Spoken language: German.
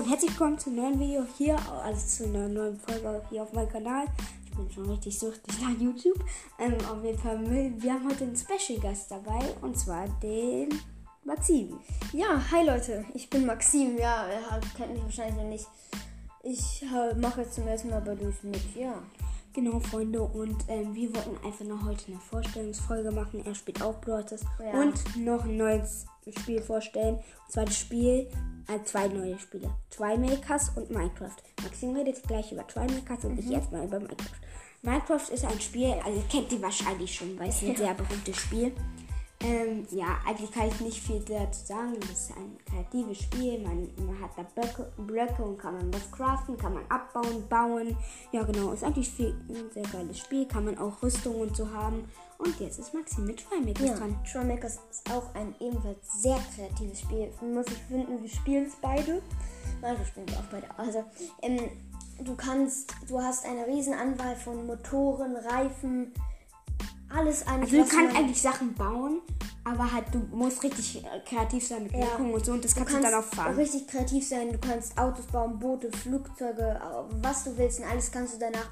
Und herzlich willkommen zu einem neuen Video hier, also zu einer neuen Folge hier auf meinem Kanal. Ich bin schon richtig süchtig nach YouTube. Ähm, auf jeden Fall, wir haben heute einen Special-Gast dabei und zwar den Maxim. Ja, hi Leute, ich bin Maxim. Ja, ihr kennt mich wahrscheinlich noch nicht. Ich äh, mache jetzt zum ersten Mal bei Luis mit, ja. Genau, Freunde, und ähm, wir wollten einfach noch heute eine Vorstellungsfolge machen. Er spielt auch Brothers Ja. und noch ein neues Spiel vorstellen. Und zwar das Spiel, äh, zwei neue Spiele: Twimakers und Minecraft. Maxim redet gleich über Twimakers und ich erstmal über Minecraft. Minecraft ist ein Spiel, also kennt ihr wahrscheinlich schon, weil es ein sehr berühmtes Spiel. Ähm, ja, eigentlich kann ich nicht viel dazu sagen. Das ist ein kreatives Spiel. Man, man hat da Blöcke, Blöcke und kann man was craften, kann man abbauen, bauen. Ja, genau. Ist eigentlich viel, ein sehr geiles Spiel. Kann man auch Rüstung und so haben. Und jetzt ist Maxim mit Trimakers Ja, dran. Trollmakers ist auch ein ebenfalls sehr kreatives Spiel. Muss ich finden, wir spielen es beide. Nein, wir spielen es auch beide. Also, ähm, du kannst, du hast eine riesen Anwahl von Motoren, Reifen, alles eigentlich. Also du kannst eigentlich Sachen bauen, aber halt du musst richtig äh, kreativ sein mit Ja. Wirkung und so. Und das Du kannst du, kannst dann auch fahren. richtig kreativ sein. Du kannst Autos bauen, Boote, Flugzeuge, äh, was du willst und alles kannst du danach